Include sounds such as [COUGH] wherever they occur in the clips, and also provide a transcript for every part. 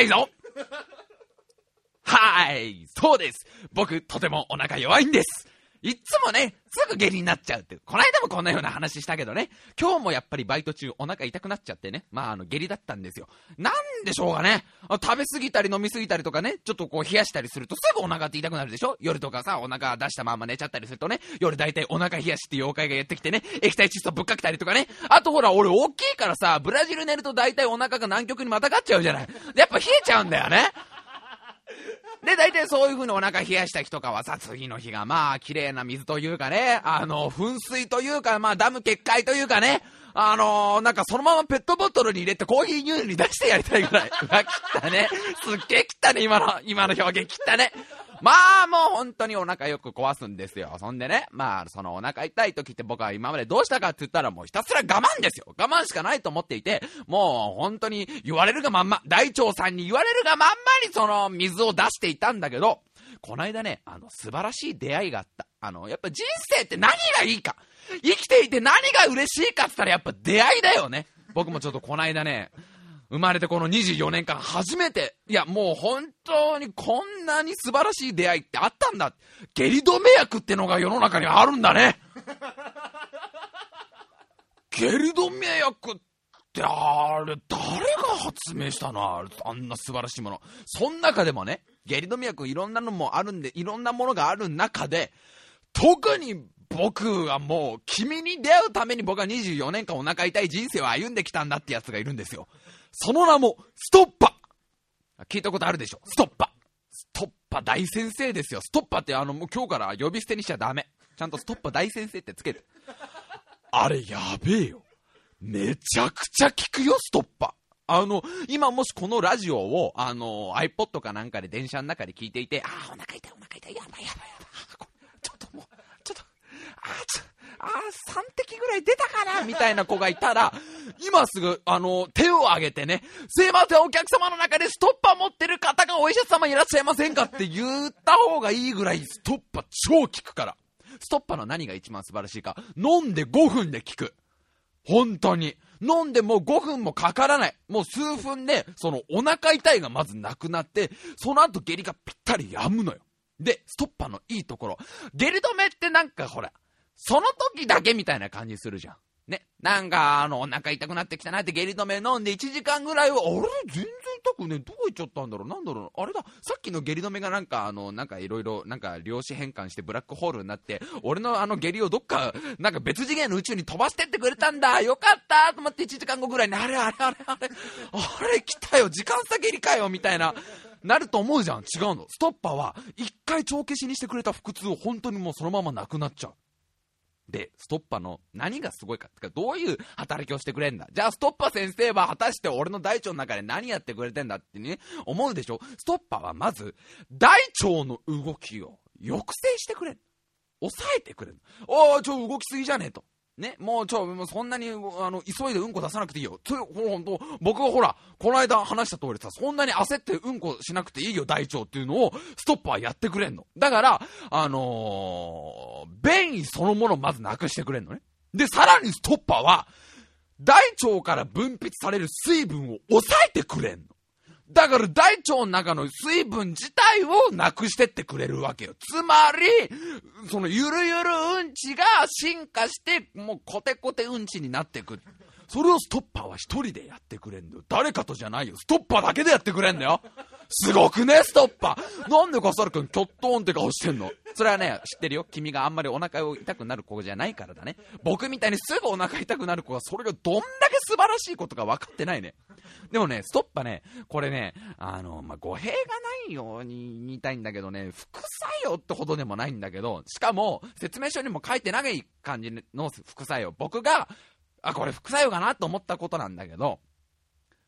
いぞはーい、そうです。僕、とてもお腹弱いんです。いっつもね、すぐ下痢になっちゃうって。この間もこんなような話したけどね、今日もやっぱりバイト中お腹痛くなっちゃってね、まああの下痢だったんですよ。なんでしょうかね。食べ過ぎたり飲み過ぎたりとかね、ちょっとこう冷やしたりするとすぐお腹って痛くなるでしょ夜とかさ、お腹出したまま寝ちゃったりするとね、夜大体お腹冷やしって妖怪がやってきてね、液体窒素ぶっかけたりとかね。あとほら、俺大きいからさ、ブラジル寝ると大体お腹が南極にまたがっちゃうじゃない。やっぱ冷えちゃうんだよね。で、大体そういう風にお腹冷やした日とかはさ、次の日がまあ、綺麗な水というかね、あの、噴水というか、まあ、ダム決壊というかね、あのー、なんかそのままペットボトルに入れてコーヒー牛乳に出してやりたいぐらい。[LAUGHS] うわ、切ったね。すっげえ切ったね、今の、[LAUGHS] 今の表現切ったね。まあもう本当にお腹よく壊すんですよ。そんでね、まあそのお腹痛い時って僕は今までどうしたかって言ったらもうひたすら我慢ですよ。我慢しかないと思っていて、もう本当に言われるがまんま、大腸さんに言われるがまんまにその水を出していたんだけど、この間ね、あの素晴らしい出会いがあった。あの、やっぱ人生って何がいいか。生きていて何が嬉しいかってったらやっぱ出会いだよね。僕もちょっとこの間ね、生まれてこの24年間初めて、いやもう本当にこんなに素晴らしい出会いってあったんだ。下痢止め薬ってのが世の中にあるんだね。下痢止め薬ってあれ、誰が発明したの？あんな素晴らしいもの。そん中でもね、下痢止め薬いろんなのもあるんで、いろんなものがある中で、特に僕はもう、君に出会うために僕は24年間お腹痛い人生を歩んできたんだってやつがいるんですよ。その名も、ストッパ聞いたことあるでしょ？ストッパストッパ大先生ですよ。ストッパってあの、もう今日から呼び捨てにしちゃダメ。ちゃんとストッパ大先生ってつけて。あれやべえよ。めちゃくちゃ効くよ、ストッパ。あの、今もしこのラジオを、あの、iPod かなんかで電車の中で聞いていて、ああ、お腹痛い、お腹痛い、やばいやばい。っともう、ちょっと、ああ、ちょ、あ、3滴ぐらい出たかなみたいな子がいたら、今すぐ、あの、手を挙げてね、すいません、お客様の中でストッパー持ってる方がお医者様いらっしゃいませんかって言った方がいいぐらいストッパー超効くから。ストッパーの何が一番素晴らしいか、飲んで5分で効く。本当に。飲んでもう5分もかからない。もう数分で、そのお腹痛いがまずなくなって、その後下痢がぴったり止むのよ。で、ストッパーのいいところ。下痢止めってなんかほら、その時だけみたいな感じするじゃん。ね。なんか、あの、お腹痛くなってきたなって下痢止め飲んで1時間ぐらいは、あれ？全然痛くねどこ行っちゃったんだろう？なんだろう？あれだ。さっきの下痢止めがなんか、あの、なんかいろいろ、なんか量子変換してブラックホールになって、俺のあの下痢をどっか、なんか別次元の宇宙に飛ばしてってくれたんだ。よかった！と思って1時間後ぐらいに、あれあれあれあれ、あれ来たよ。時間差下痢かよ。みたいな。なると思うじゃん。違うの。ストッパーは、一回帳消しにしてくれた腹痛を本当にもうそのままなくなっちゃう。で、ストッパーの何がすごいかってか、どういう働きをしてくれんだじゃあ、ストッパー先生は果たして俺の大腸の中で何やってくれてんだってね、思うでしょ？ストッパーはまず、大腸の動きを抑制してくれん。抑えてくれん。おー、ちょ、動きすぎじゃねえと。ね、もうちょ、もうそんなに、あの、急いでうんこ出さなくていいよ。つ、ほんと、僕がほら、この間話した通りさ、そんなに焦ってうんこしなくていいよ、大腸っていうのを、ストッパーやってくれんの。だから、あのー、便意そのものをまずなくしてくれんのね。で、さらにストッパーは、大腸から分泌される水分を抑えてくれんの。だから大腸の中の水分自体をなくしてってくれるわけよ。つまり、そのゆるゆるうんちが進化して、もうコテコテうんちになってく。それをストッパーは一人でやってくれんだよ。誰かとじゃないよ。ストッパーだけでやってくれんだよ。すごくね、ストッパー。なんで笠原くん、キョットーンって顔してんの？それはね、知ってるよ。君があんまりお腹を痛くなる子じゃないからだね。僕みたいにすぐお腹痛くなる子が、それがどんだけ素晴らしいことか分かってないね。でもね、ストッパーね、これね、あの、まあ、語弊がないように言いたいんだけどね、副作用ってほどでもないんだけど、しかも、説明書にも書いてない感じの副作用。僕が、あ、これ副作用かなと思ったことなんだけど、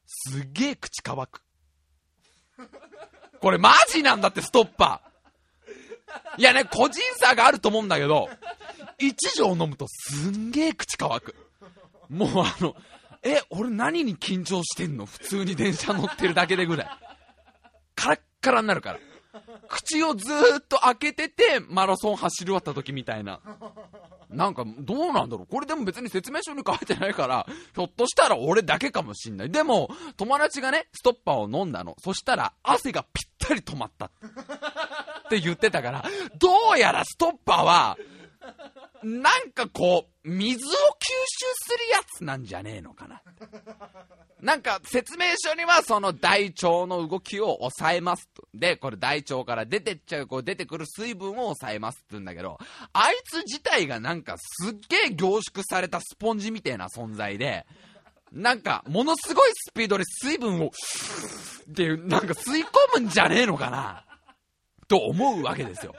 すげえ口乾く。これマジなんだって、ストッパー。いやね、個人差があると思うんだけど、1錠飲むとすんげえ口乾く。もうあの、え、俺何に緊張してんの？普通に電車乗ってるだけでぐらい。カラッカラになるから。口をずーっと開けてて、マラソン走り終わった時みたいな。なんか、どうなんだろうこれでも別に説明書に書いてないから、[LAUGHS] ひょっとしたら俺だけかもしんない。でも、友達がね、ストッパーを飲んだの。そしたら、汗がぴったり止まった。って言ってたから、どうやらストッパーは、なんかこう、水を吸収するやつなんじゃねえのかな。なんか説明書にはその大腸の動きを抑えますと。で、これ大腸から出てっちゃう、こう出てくる水分を抑えますって言うんだけど、あいつ自体がなんかすっげえ凝縮されたスポンジみたいな存在で、なんかものすごいスピードで水分を、っていう、なんか吸い込むんじゃねえのかな。と思うわけですよ。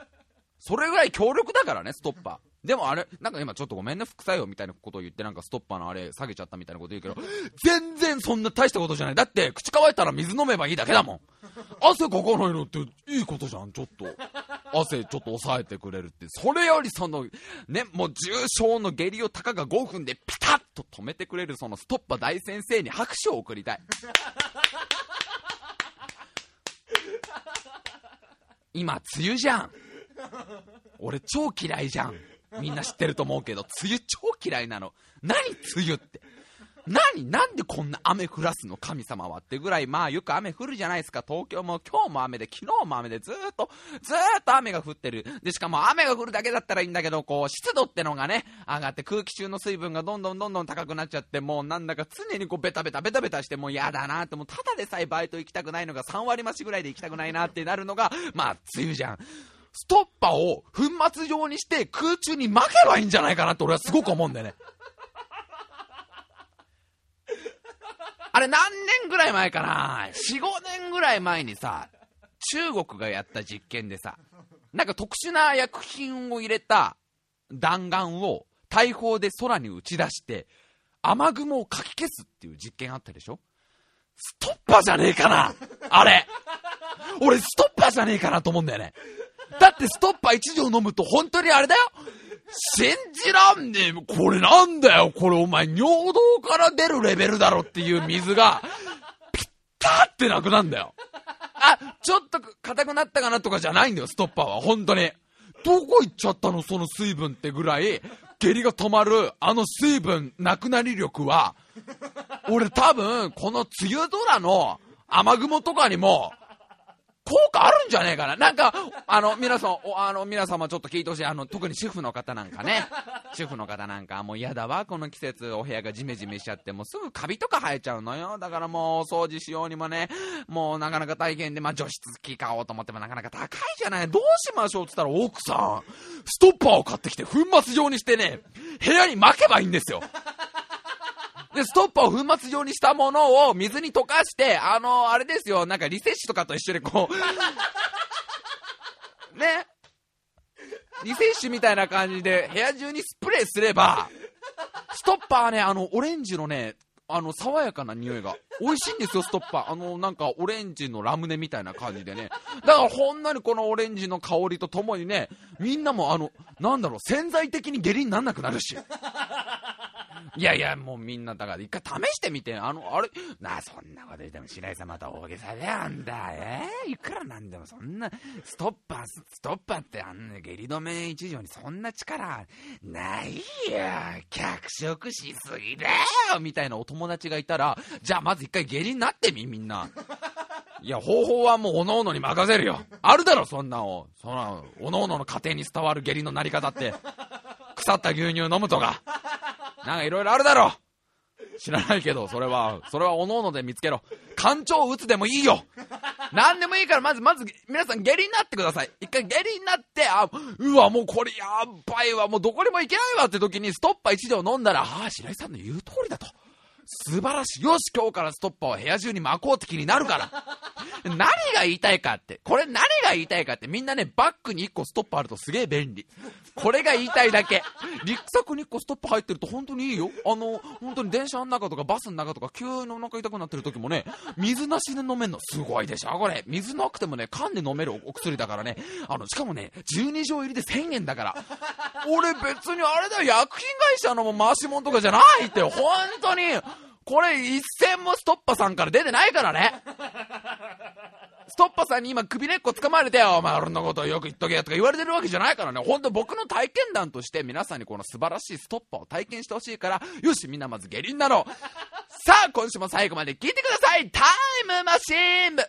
それぐらい強力だからね、ストッパー。でもあれ、なんか今ちょっとごめんね、副作用みたいなことを言ってなんかストッパーのあれ下げちゃったみたいなこと言うけど、全然そんな大したことじゃない。だって口乾いたら水飲めばいいだけだもん。汗かかないのっていいことじゃん、ちょっと。汗ちょっと抑えてくれるって。それよりその、ね、もう重症の下痢をたかが5分でピタッと止めてくれるそのストッパー大先生に拍手を送りたい。今、梅雨じゃん。[LAUGHS] 俺超嫌いじゃん。みんな知ってると思うけど、梅雨超嫌いなの。何梅雨って。何なんでこんな雨降らすの神様はってぐらい、まあよく雨降るじゃないですか。東京も今日も雨で、昨日も雨で、ずっと、ずっと雨が降ってる。で、しかも雨が降るだけだったらいいんだけど、こう、湿度ってのがね、上がって空気中の水分がどんどんどんどん高くなっちゃって、もうなんだか常にこう、ベタベタベタベタして、もう嫌だなって、もうただでさえバイト行きたくないのが3割増しぐらいで行きたくないなってなるのが、まあ、梅雨じゃん。ストッパーを粉末状にして空中に巻けばいいんじゃないかなって俺はすごく思うんだよね。あれ何年ぐらい前かな ?4、5年ぐらい前にさ、中国がやった実験でさ、なんか特殊な薬品を入れた弾丸を大砲で空に打ち出して、雨雲をかき消すっていう実験あったでしょ？ストッパーじゃねえかなあれ俺ストッパーじゃねえかなと思うんだよね。だってストッパー1錠飲むと本当にあれだよ信じらんねえ。これなんだよ。これお前尿道から出るレベルだろっていう水が、ピッタってなくなんだよ。あ、ちょっと硬くなったかなとかじゃないんだよ、ストッパーは。本当に。どこ行っちゃったの？その水分ってぐらい、下痢が止まる、あの水分なくなり力は、俺多分、この梅雨空の雨雲とかにも、効果あるんじゃねえかななんか、あの、皆さん、おあの、皆様ちょっと聞いてほしい。あの、特に主婦の方なんかね。[LAUGHS] 主婦の方なんか、もう嫌だわ、この季節、お部屋がジメジメしちゃって、もうすぐカビとか生えちゃうのよ。だからもう、お掃除しようにもね、もうなかなか大変で、まあ、除湿機買おうと思ってもなかなか高いじゃない。どうしましょうって言ったら、奥さん、ストッパーを買ってきて、粉末状にしてね、部屋に巻けばいいんですよ。で、ストッパーを粉末状にしたものを水に溶かして、あの、あれですよ、なんかリセッシュとかと一緒にこう、[LAUGHS] ね。リセッシュみたいな感じで部屋中にスプレーすれば、ストッパーね、あの、オレンジのね、あの、爽やかな匂いが。美味しいんですよ、ストッパー。あの、なんか、オレンジのラムネみたいな感じでね。だから、ほんのりこのオレンジの香りとともにね、みんなも、あの、なんだろう、潜在的に下痢になんなくなるし。[LAUGHS] いやいや、もうみんな、だから一回試してみて、あの、あれ、なあ、そんなこと言っても白井さんまた大げさであんだ。えー、いくらなんでもそんな、ストッパー、ストッパーってあんな下痢止め一条にそんな力、ないよ。脚色しすぎだよみたいなお友達がいたら、じゃあまず一回下痢になってみ、みんな。いや、方法はもう、おのおのに任せるよ。あるだろ、そんなの。そん、おのおのの家庭に伝わる下痢のなり方って。腐った牛乳飲むとか。なんかいろいろあるだろ知らないけど、それは、それはおのおので見つけろ。干潮打つでもいいよ何でもいいから、まず、まず、皆さん下痢になってください。一回下痢になって、あ、うわ、もうこれやばいわ、もうどこにも行けないわって時にストッパー一錠飲んだら、ああ、白井さんの言う通りだと。素晴らしい。よし、今日からストッパーを部屋中に巻こうって気になるから。何が言いたいかって。これ何が言いたいかって。みんなね、バッグに1個ストッパーあるとすげえ便利。これが言いたいだけ。リックサックに1個ストッパー入ってると本当にいいよ。あの、本当に電車の中とかバスの中とか急にお腹痛くなってる時もね、水なしで飲めんの。すごいでしょこれ。水なくてもね、缶で飲めるお薬だからね。あの、しかもね、12錠入りで1000円だから。俺別にあれだよ、薬品会社の回し物とかじゃないって。本当に。これ一銭もストッパさんから出てないからね。ストッパさんに今首根っこ掴まれてよ、お前俺のことをよく言っとけとか言われてるわけじゃないからね、ほんと僕の体験談として皆さんにこの素晴らしいストッパーを体験してほしいから、よし、みんなまず下輪なの。さあ、今週も最後まで聞いてください。タイムマシーン部。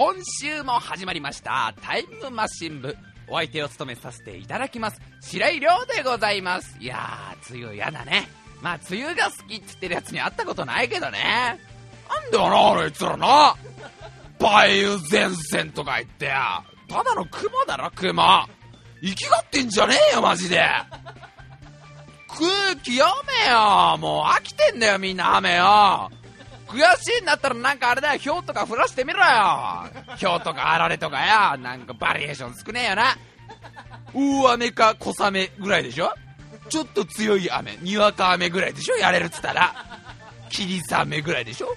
今週も始まりましたタイムマシン部。お相手を務めさせていただきます白井亮でございます。いやー梅雨やだね。まあ梅雨が好きって言ってるやつに会ったことないけどね。なんだよなあいつらな。梅雨前線とか言ってただの雲だろ雲。生きがってんじゃねえよマジで。空気読めよもう。飽きてんだよみんな雨よ。悔しいんだったらなんかあれだよ、氷とか降らしてみろよ。氷とかあられとかよ。なんかバリエーション少ねえよな。大雨か小雨ぐらいでしょちょっと強い雨、にわか雨ぐらいでしょやれるっつったら。霧雨ぐらいでしょ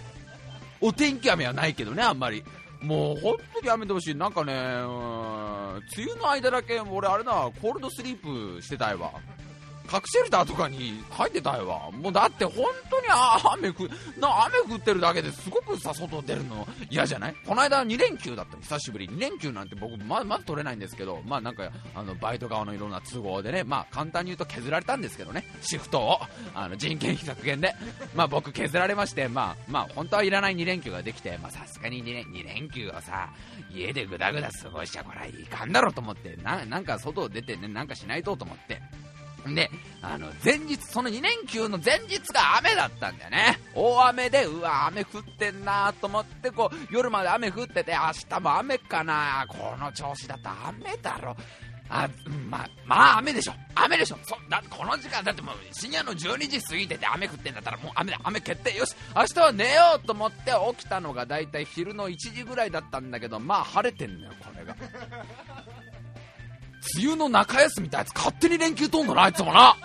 お天気雨はないけどね、あんまり。もう本当にやめてほしい。なんかね、梅雨の間だけ俺あれだ、コールドスリープしてたいわ。核シェルターとかに入ってたよわ。もうだって本当に雨降な雨降ってるだけですごくさ、外出るの嫌じゃない？この間2連休だった久しぶり。2連休なんて僕ままず取れないんですけど、まあなんかあのバイト側のいろんな都合でね、まあ簡単に言うと削られたんですけどね、シフトを。あの人件費削減で。まあ僕削られまして、まあまあ本当はいらない2連休ができて、まさすがに 2, 連2連休をさ、家でぐだぐだ過ごしちゃこれいかんだろうと思って、ななんか外出てね、なんかしないとと思って。で、あの、前日、その2連休の前日が雨だったんだよね。大雨で、うわ、雨降ってんなと思って、こう、夜まで雨降ってて、明日も雨かなこの調子だと雨だろ。あ、ま、まあ雨でしょ。雨でしょ。そ、だこの時間、だってもう深夜の12時過ぎてて雨降ってんだったらもう雨だ、雨決定。よし、明日は寝ようと思って起きたのがだいたい昼の1時ぐらいだったんだけど、まあ晴れてんのよ、これが。梅雨の中休みってあいつ勝手に連休取んのな、あいつもな。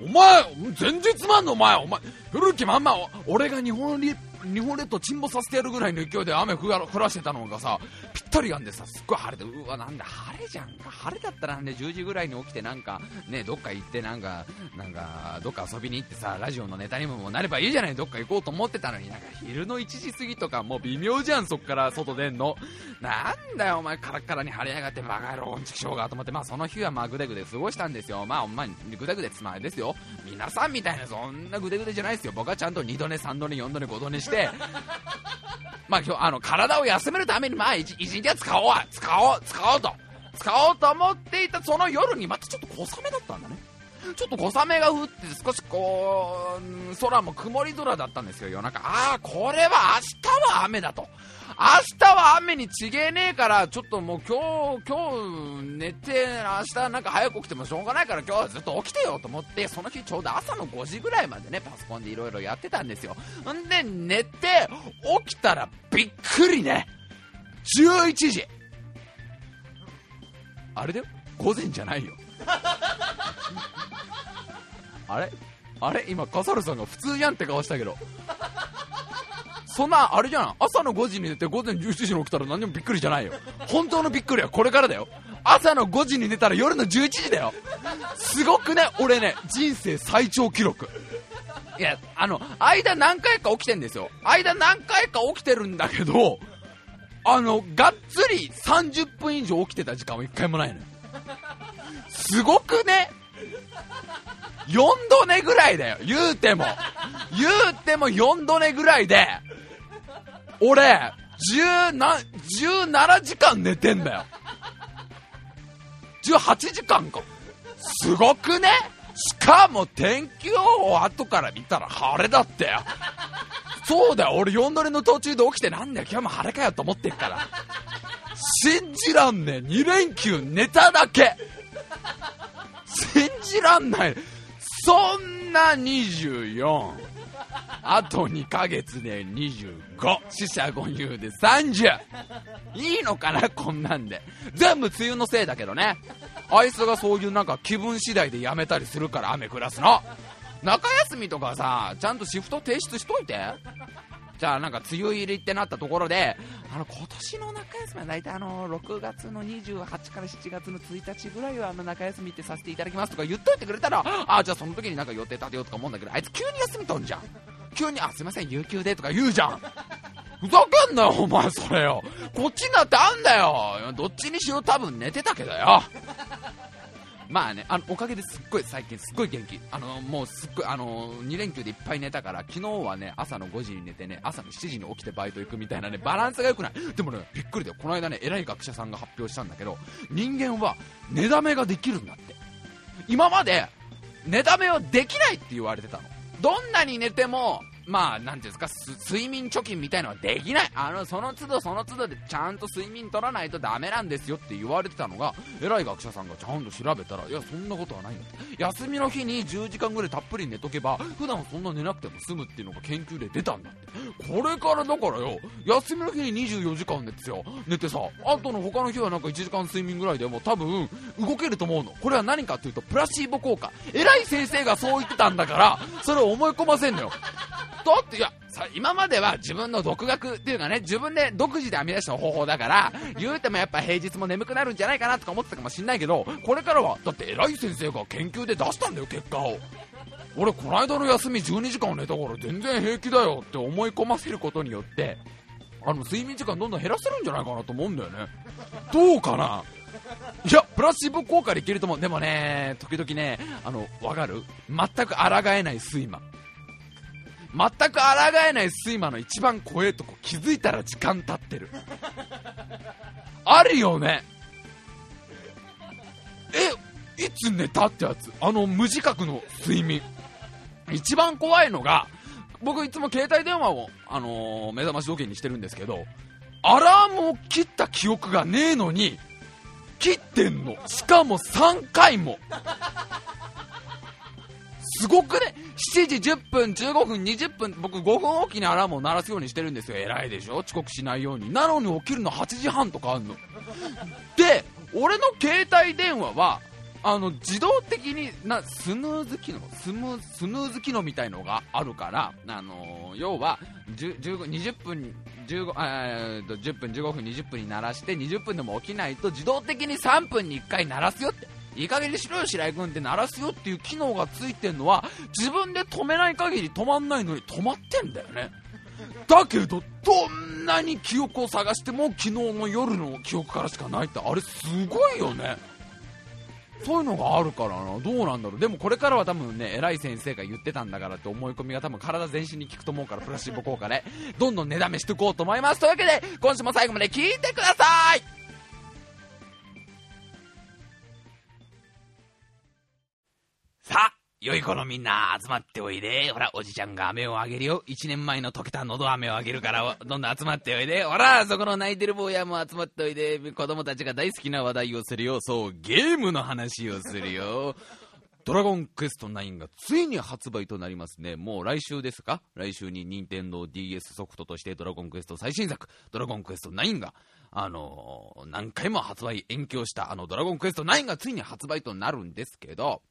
お前、前日まんのお前、お前、古きまんま、俺が日本日本列島沈没させてやるぐらいの勢いで雨降らしてたのがさ、ぴったりやんでさ、すっごい晴れて、うわ、なんだ、晴れじゃんか。晴れだったらね、10時ぐらいに起きてなんか、ね、どっか行ってなんか、なんか、どっか遊びに行ってさ、ラジオのネタにもなればいいじゃない、どっか行こうと思ってたのに、なんか昼の1時過ぎとかもう微妙じゃん、そっから外出んの。なんだよ、お前、カラッカラに晴れやがって、バカ野郎、うんちきしょうがと思って、まあその日はまあぐでぐで過ごしたんですよ。まあ、お前、ぐでぐでつまりですよ。皆さんみたいな、そんなぐでぐでじゃないですよ。僕はちゃんと2度寝、3度寝、4度寝、5度寝して、まあ今日、あの、体を休めるために、まあ一日は使おう使おう使おうと使おうと思っていたその夜にまたちょっと小雨だったんだね。ちょっと小雨が降って少しこう、空も曇り空だったんですよ、夜中。ああ、これは明日は雨だと。明日は雨にちげえねえから、ちょっともう今日、今日寝て、明日なんか早く起きてもしょうがないから今日はずっと起きてよと思って、その日ちょうど朝の5時ぐらいまでね、パソコンでいろいろやってたんですよ。んで、寝て、起きたらびっくりね。11時。あれだよ午前じゃないよ。[LAUGHS] あれ？あれ？今、笠原さんが普通やんって顔したけど。そんな、あれじゃん。朝の5時に寝て午前17時に起きたら何もびっくりじゃないよ。本当のびっくりはこれからだよ。朝の5時に寝たら夜の11時だよ。すごくね、俺ね、人生最長記録。いや、あの、間何回か起きてんですよ。間何回か起きてるんだけど、あの、がっつり30分以上起きてた時間は1回もないのよ。すごくね、4度寝ぐらいだよ。言うても。言うても4度寝ぐらいで、俺、17時間寝てんだよ。18時間か。すごくね？しかも天気予報後から見たら晴れだってよ。そうだよ、俺4度寝の途中で起きてなんだよ、今日も晴れかよと思ってっから。信じらんねえ、2連休寝ただけ。信じらんない。そんな24。[LAUGHS] あと2ヶ月で25死者5入で30いいのかなこんなんで。全部梅雨のせいだけどね。あいつがそういうなんか気分次第でやめたりするから雨降らすの。中休みとかさちゃんとシフト提出しといて。じゃあなんか梅雨入りってなったところであの今年の中休みは大体あの6月の28から7月の1日ぐらいはあの中休みってさせていただきますとか言っといてくれたらあじゃあその時になんか予定立てようとか思うんだけどあいつ急に休みとんじゃん。急にあすいません有給でとか言うじゃん。ふざけんなよお前それよ。こっちになってあんだよ。どっちにしろ多分寝てたけどよ。まあね、あのおかげですっごい最近すっごい元気。あのもうすっごいあの2連休でいっぱい寝たから昨日はね朝の5時に寝てね朝の7時に起きてバイト行くみたいなねバランスが良くない。でもねびっくりだよ。この間ね偉い学者さんが発表したんだけど人間は寝だめができるんだって。今まで寝だめはできないって言われてたの。どんなに寝てもまあ、なんていうんですか、睡眠貯金みたいのはできない。あの、その都度その都度でちゃんと睡眠取らないとダメなんですよって言われてたのが、偉い学者さんがちゃんと調べたら、いや、そんなことはないんだって。休みの日に10時間ぐらいたっぷり寝とけば、普段そんな寝なくても済むっていうのが研究で出たんだって。これからだからよ、休みの日に24時間寝てよ、寝てさ、あとの他の日はなんか1時間睡眠ぐらいでも多分動けると思うの。これは何かっていうと、プラシーボ効果。偉い先生がそう言ってたんだから、それを思い込ませんのよ。だって、いや、今までは自分の独学っていうかね、自分で独自で編み出した方法だから、言うてもやっぱ平日も眠くなるんじゃないかなとか思ってたかもしんないけど、これからは、だって偉い先生が研究で出したんだよ、結果を。俺、この間の休み12時間寝たから全然平気だよって思い込ませることによって、あの、睡眠時間どんどん減らせるんじゃないかなと思うんだよね。どうかな？いや、プラシーボ効果でいけると思う。でもね、時々ね、あの、わかる？全く抗えない睡魔。全く抗えない睡魔の一番怖えとこ気づいたら時間経ってる。あるよね。えいつ寝たってやつ？あの無自覚の睡眠。一番怖いのが僕いつも携帯電話を、あのー、目覚まし時計にしてるんですけどアラームを切った記憶がねえのに切ってんの。しかも3回も。すごくね7時10分、15分、20分、僕5分おきにアラームを鳴らすようにしてるんですよ。偉いでしょ？遅刻しないように。なのに起きるの8時半とかあんの。で、俺の携帯電話は、あの、自動的にな、スヌーズ機能、スム、スヌーズ機能みたいのがあるから、あのー、要は、20分、15、えー、10分、15分、20分に鳴らして、20分でも起きないと、自動的に3分に1回鳴らすよって。いい加減にしろよ白井君って鳴らすよっていう機能がついてんのは自分で止めない限り止まんないのに止まってんだよね。だけどどんなに記憶を探しても昨日の夜の記憶からしかないってあれすごいよね。そういうのがあるからな、どうなんだろう。でもこれからは多分ね、偉い先生が言ってたんだからって思い込みが多分体全身に効くと思うから、プラシーボ効果で、どんどん値段めしていこうと思います。というわけで、今週も最後まで聞いてください。さあ、良い子のみんな集まっておいで。ほら、おじちゃんが飴をあげるよ。一年前の溶けた喉飴をあげるから、どんどん集まっておいで。ほら、そこの泣いてる坊やも集まっておいで。子供たちが大好きな話題をするよ。そう、ゲームの話をするよ。ドラゴンクエスト9がついに発売となりますね。もう来週ですか？来週に任天堂 DS ソフトとしてドラゴンクエスト最新作、ドラゴンクエスト9が、あのー、何回も発売延期をしたあのドラゴンクエスト9がついに発売となるんですけど、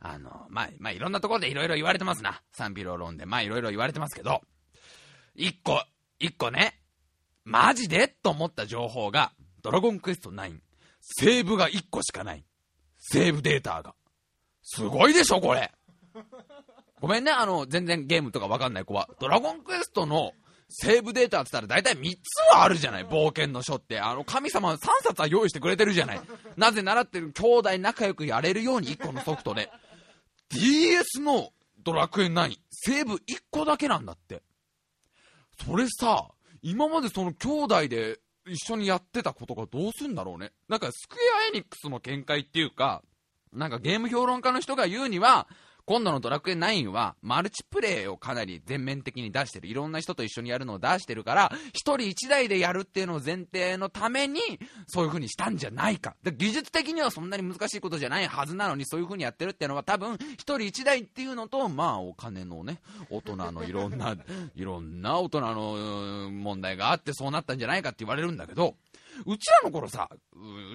あの、まあ、まあ、いろんなところでいろいろ言われてますな。賛否両論で。まあ、いろいろ言われてますけど、一個、一個ね、マジでと思った情報が、ドラゴンクエスト9、セーブが1個しかない。セーブデータが。すごいでしょ、これ。ごめんね、あの、全然ゲームとかわかんない子は。ドラゴンクエストのセーブデータって言ったら大体3つはあるじゃない冒険の書って。あの、神様3冊は用意してくれてるじゃない。なぜ習ってる兄弟仲良くやれるように1個のソフトで。DS のドラクエ9、セーブ1個だけなんだって。それさ、今までその兄弟で一緒にやってたことがどうすんだろうね。なんかスクエアエニックスの見解っていうか、なんかゲーム評論家の人が言うには、今度のドラクエ9は、マルチプレイをかなり全面的に出してる。いろんな人と一緒にやるのを出してるから、1人1台でやるっていうのを前提のために、そういう風にしたんじゃないか。で技術的にはそんなに難しいことじゃないはずなのに、そういう風にやってるっていうのは多分、1人1台っていうのと、まあ、お金のね、大人のいろんな、いろんな大人の問題があってそうなったんじゃないかって言われるんだけど、うちらの頃さ、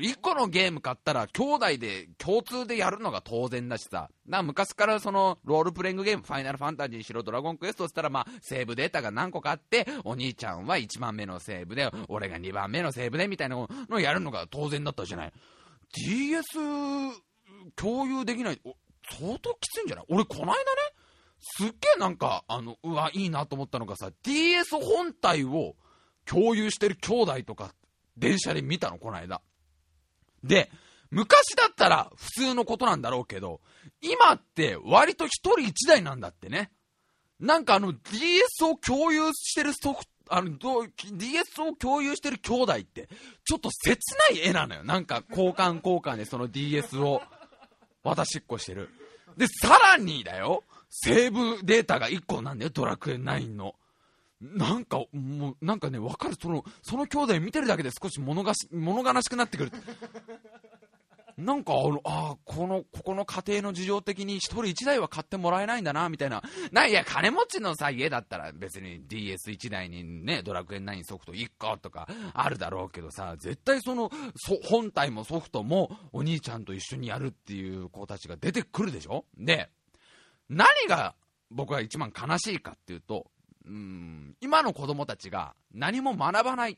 1個のゲーム買ったら兄弟で共通でやるのが当然だしさ、な昔からそのロールプレイングゲーム、ファイナルファンタジーしろ、ドラゴンクエストっつったら、まあ、セーブデータが何個かあって、お兄ちゃんは1番目のセーブで、俺が2番目のセーブでみたいなのをやるのが当然だったじゃない。DS 共有できない、相当きついんじゃない？俺、この間ね、すっげえなんか、あの、うわ、いいなと思ったのがさ、DS 本体を共有してる兄弟とか電車で見たの、この間。で、昔だったら普通のことなんだろうけど、今って割と一人一台なんだってね。なんかあの DS を共有してるソフ、あの、DS を共有してる兄弟って、ちょっと切ない絵なのよ。なんか交換交換でその DS を渡しっこしてる。で、さらにだよ、セーブデータが1個なんだよ、ドラクエ9の。なんか、もう、なんかね、わかる、その、その兄弟見てるだけで少し物がし、物悲しくなってくる。なんか、あの、あこの、ここの家庭の事情的に一人一台は買ってもらえないんだな、みたいな。な、いや、金持ちのさ、家だったら別に DS1 台にね、ドラクエ9ソフト1個とかあるだろうけどさ、絶対その、そ本体もソフトもお兄ちゃんと一緒にやるっていう子たちが出てくるでしょ？で、何が僕は一番悲しいかっていうと、うん今の子供たちが何も学ばない。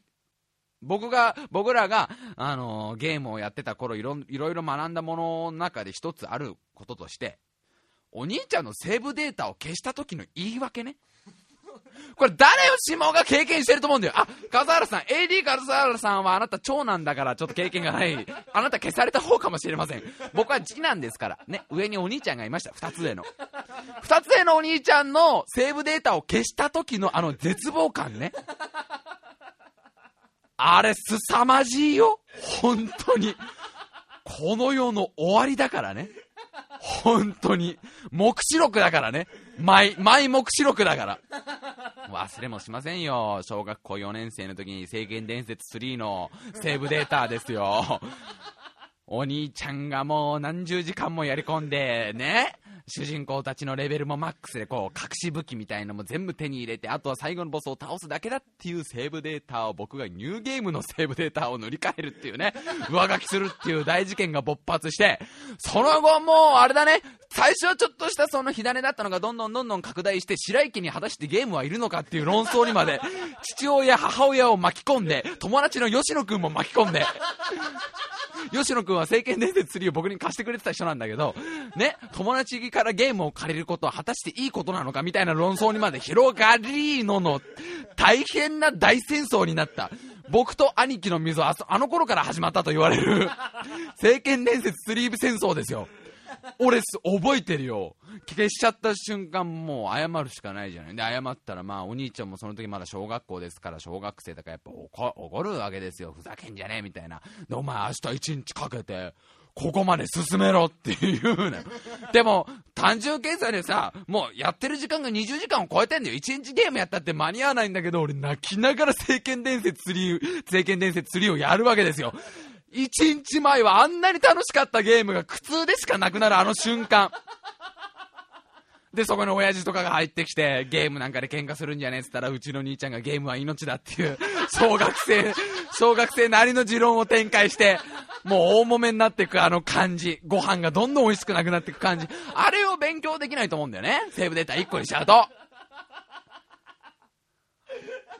僕が、僕らが、あのー、ゲームをやってた頃いろ、いろいろ学んだものの中で一つあることとして、お兄ちゃんのセーブデータを消した時の言い訳ね。これ誰しもが経験してると思うんだよ。あ、笠原さん、AD 笠原さんはあなた長男だからちょっと経験がない。あなた消された方かもしれません。僕は次男ですから。ね、上にお兄ちゃんがいました。二つ上の。二つ上のお兄ちゃんのセーブデータを消した時のあの絶望感ね。あれ、凄まじいよ。本当に。この世の終わりだからね。本当に。目視録だからね。毎、毎目視録だから。忘れもしませんよ。小学校4年生の時に聖剣伝説3のセーブデータですよ。お兄ちゃんがもう何十時間もやり込んで、ね？主人公たちのレベルもマックスでこう隠し武器みたいのも全部手に入れてあとは最後のボスを倒すだけだっていうセーブデータを僕がニューゲームのセーブデータを塗り替えるっていうね。[LAUGHS] 上書きするっていう大事件が勃発してその後もうあれだね。最初はちょっとしたその火種だったのがどんどんどんどん拡大して白池に果たしてゲームはいるのかっていう論争にまで [LAUGHS] 父親母親を巻き込んで友達の吉野君も巻き込んで。[LAUGHS] 吉野君は聖剣伝説3を僕に貸してくれてた人なんだけど、ね、友達からゲームを借りることは果たしていいことなのかみたいな論争にまで広がりのの、大変な大戦争になった。僕と兄貴の溝はあの頃から始まったと言われる、聖剣伝説3戦争ですよ。俺覚えてるよ。消しちゃった瞬間もう謝るしかないじゃない。で、謝ったらまあお兄ちゃんもその時まだ小学校ですから小学生だからやっぱ怒るわけですよ。ふざけんじゃねえみたいな。で、お前明日一日かけて、ここまで進めろっていうね。でも、単純計算でさ、もうやってる時間が20時間を超えてんだよ。1日ゲームやったって間に合わないんだけど、俺泣きながら聖剣伝説3、聖剣伝説3をやるわけですよ。1日前はあんなに楽しかったゲームが苦痛でしかなくなるあの瞬間。で、そこに親父とかが入ってきて、ゲームなんかで喧嘩するんじゃねえっつったら、うちの兄ちゃんがゲームは命だっていう、小学生、小学生なりの持論を展開して、もう大揉めになっていくあの感じ、ご飯がどんどん美味しくなくなっていく感じ、あれを勉強できないと思うんだよね。セーブデータ1個にしちゃうと。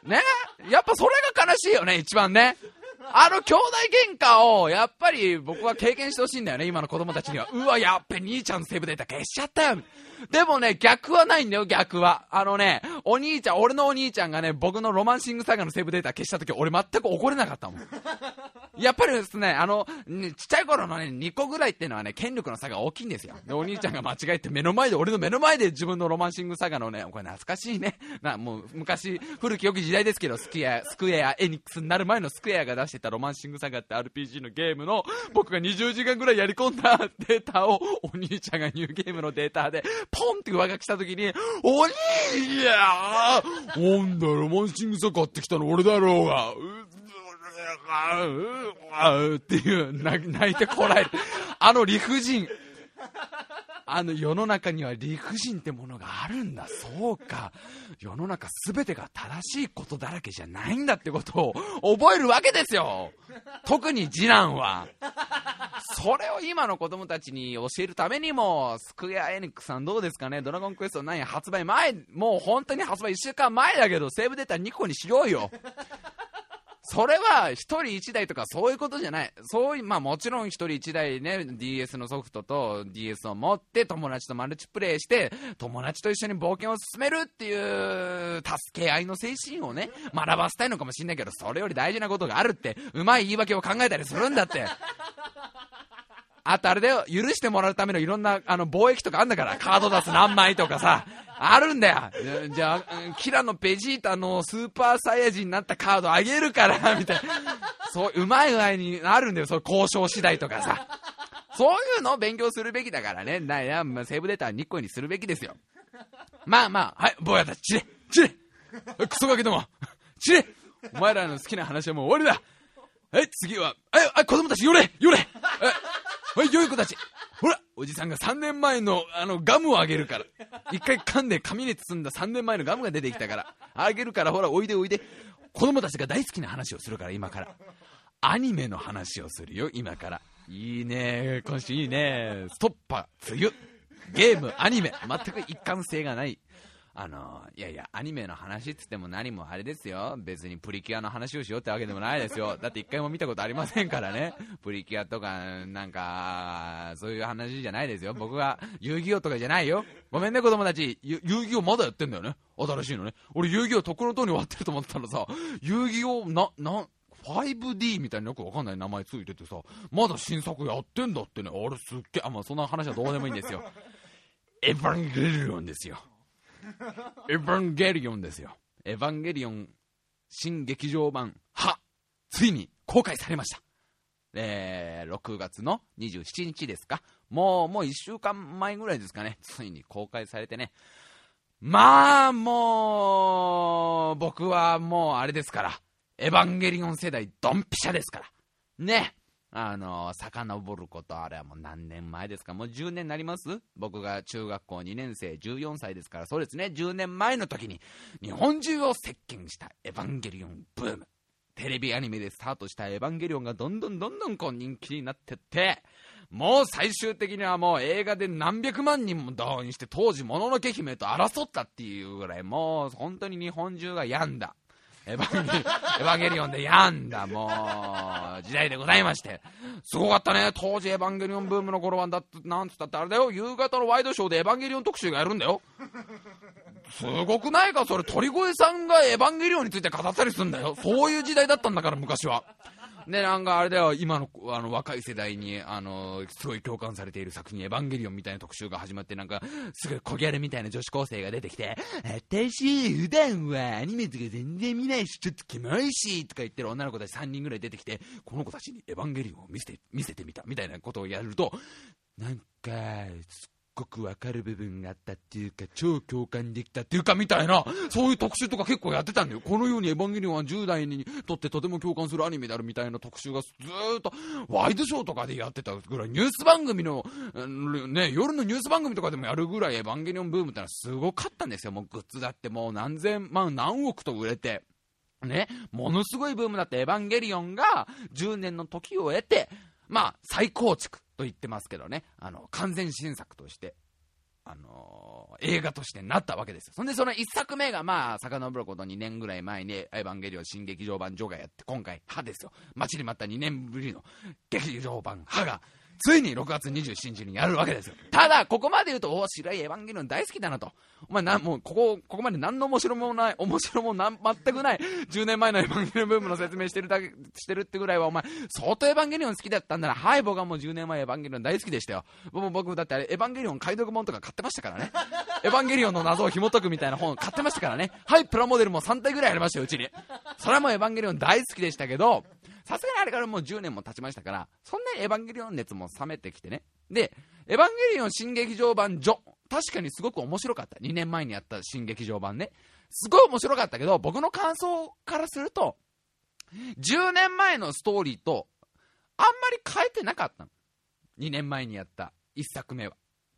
ね？やっぱそれが悲しいよね、一番ね。あの兄弟喧嘩を、やっぱり僕は経験してほしいんだよね、今の子供たちには。うわ、やっべ、兄ちゃんのセーブデータ消しちゃったよ。でもね、逆はないんだよ、逆は。あのね、お兄ちゃん、俺のお兄ちゃんがね、僕のロマンシングサガのセーブデータ消した時、俺全く怒れなかったもん。やっぱりですね、あの、ねちっちゃい頃のね、2個ぐらいっていうのはね、権力の差が大きいんですよ。で、お兄ちゃんが間違えて目の前で、俺の目の前で自分のロマンシングサガのね、これ懐かしいね。な、もう昔、古き良き時代ですけど、スクエア、スクエア、エニックスになる前のスクエアが出してたロマンシングサガって RPG のゲームの、僕が20時間ぐらいやり込んだデータを、お兄ちゃんがニューゲームのデータで、ポンって上書きした時に、お兄いやーなんだ、ロマンシングサガってきたの俺だろうが。あうっていう泣いてこらえる。あの理不尽。あの世の中には理不尽ってものがあるんだ。そうか。世の中全てが正しいことだらけじゃないんだってことを覚えるわけですよ。特に次男は。それを今の子供たちに教えるためにもスクエア・エニックさんどうですかね。ドラゴンクエスト9発売前もう本当に発売1週間前だけどセーブデータ2個にしようよ。それは1人1台とかそういうことじゃない。そういう、まあもちろん1人1台ね、DS のソフトと DS を持って友達とマルチプレイして、友達と一緒に冒険を進めるっていう助け合いの精神をね、学ばせたいのかもしんないけど、それより大事なことがあるって、うまい言い訳を考えたりするんだって。あとあれだよ、許してもらうためのいろんなあの貿易とかあんだから、カード出す何枚とかさ、あるんだよ。じゃあ、キラのベジータのスーパーサイヤ人になったカードあげるから、[LAUGHS] みたいな。そう、うまい具合にあるんだよ、そう交渉次第とかさ。そういうのを勉強するべきだからね。なや、まあ、セーブデータは日光にするべきですよ。まあまあ、はい、坊やたち、散れ散れクソガキども散れお前らの好きな話はもう終わりだはい、次は、はい、子供たち寄れ寄れはい、良い子たち。ほら、おじさんが3年前の、あの、ガムをあげるから。一回噛んで紙に包んだ3年前のガムが出てきたから。あげるから、ほら、おいでおいで。子供たちが大好きな話をするから、今から。アニメの話をするよ、今から。いいね今週いいねストッパー、梅雨。ゲーム、アニメ、全く一貫性がないあのいやいや、アニメの話っつっても何もあれですよ、別にプリキュアの話をしようってわけでもないですよ、[LAUGHS] だって一回も見たことありませんからね、プリキュアとか、なんか、そういう話じゃないですよ、僕が遊戯王とかじゃないよ、ごめんね、子供たち、遊戯王まだやってんだよね、新しいのね、俺、遊戯王ところとに終わってると思ったらさ、遊戯王、な、な、5D みたいなよくわかんない。名前ついててさ、まだ新作やってんだってね、あれすっげえ、あ、まあそんな話はどうでもいいんですよ。エヴァンゲリオンですよ。エヴァンゲリオンですよ。エヴァンゲリオン新劇場版、は、ついに公開されました。えー、6月の27日ですか。もう、もう1週間前ぐらいですかね。ついに公開されてね。まあ、もう、僕はもうあれですから。エヴァンゲリオン世代ドンピシャですから。ね。あの、遡ること、あれはもう何年前ですか？もう10年になります？僕が中学校2年生、14歳ですから、そうですね、10年前の時に、日本中を席巻したエヴァンゲリオンブーム。テレビアニメでスタートしたエヴァンゲリオンがどんどんどんどんこう人気になってって、もう最終的にはもう映画で何百万人も動員して当時もののけ姫と争ったっていうぐらいもう本当に日本中が病んだ。エヴァンゲリエヴァゲリオンでやんだ、もう、時代でございまして。すごかったね。当時エヴァンゲリオンブームの頃は、だ、なんつったってあれだよ。夕方のワイドショーでエヴァンゲリオン特集がやるんだよ。すごくないか？それ、鳥越さんがエヴァンゲリオンについて語ったりするんだよ。そういう時代だったんだから、昔は。で、なんかあれだよ、今のあの若い世代に、あの、すごい共感されている作品、エヴァンゲリオンみたいな特集が始まって、なんか、すごい小ギャルみたいな女子高生が出てきて、私、普段はアニメとか全然見ないし、ちょっとキモいし、とか言ってる女の子たち3人ぐらい出てきて、この子たちにエヴァンゲリオンを見せて、見せてみた、みたいなことをやると、なんか、すごくわかる部分があったっていうか、超共感できたっていうか、みたいな、そういう特集とか結構やってたんだよ。このようにエヴァンゲリオンは10代にとってとても共感するアニメであるみたいな特集がずーっと、ワイドショーとかでやってたぐらい、ニュース番組の、ね、夜のニュース番組とかでもやるぐらいエヴァンゲリオンブームってのはすごかったんですよ。もうグッズだってもう何千万、何億と売れて。ね、ものすごいブームだってエヴァンゲリオンが10年の時を経て、まあ、再構築と言ってますけどね、あの、完全新作として、あのー、映画としてなったわけですよ。そんで、その1作目が、まあ、遡ること2年ぐらい前に、エヴァンゲリオン新劇場版ジョがやって、今回、歯ですよ。待ちに待った2年ぶりの劇場版歯が、ついに6月27日にやるわけですよ。ただ、ここまで言うと、お白いエヴァンゲリオン大好きだなと。お前な、もう、ここ、ここまで何の面白もない、[LAUGHS] 面白もなん、全くない、10年前のエヴァンゲリオンブームの説明してるだけ、[LAUGHS] してるってぐらいは、お前、相当エヴァンゲリオン好きだったんなら、はい、僕はもう10年前エヴァンゲリオン大好きでしたよ。僕僕、だってあれ、エヴァンゲリオン解読本とか買ってましたからね。[LAUGHS] エヴァンゲリオンの謎を紐解くみたいな本買ってましたからね。はい、プラモデルも3体ぐらいありましたよ、うちに。それはもうエヴァンゲリオン大好きでしたけど、さすがにあれからもう10年も経ちましたから、そんなにエヴァンゲリオン熱も冷めてきてね。で、エヴァンゲリオン新劇場版ジョ。確かにすごく面白かった。2年前にやった新劇場版ね。すごい面白かったけど、僕の感想からすると、10年前のストーリーと、あんまり変えてなかったの。2年前にやった1作目は。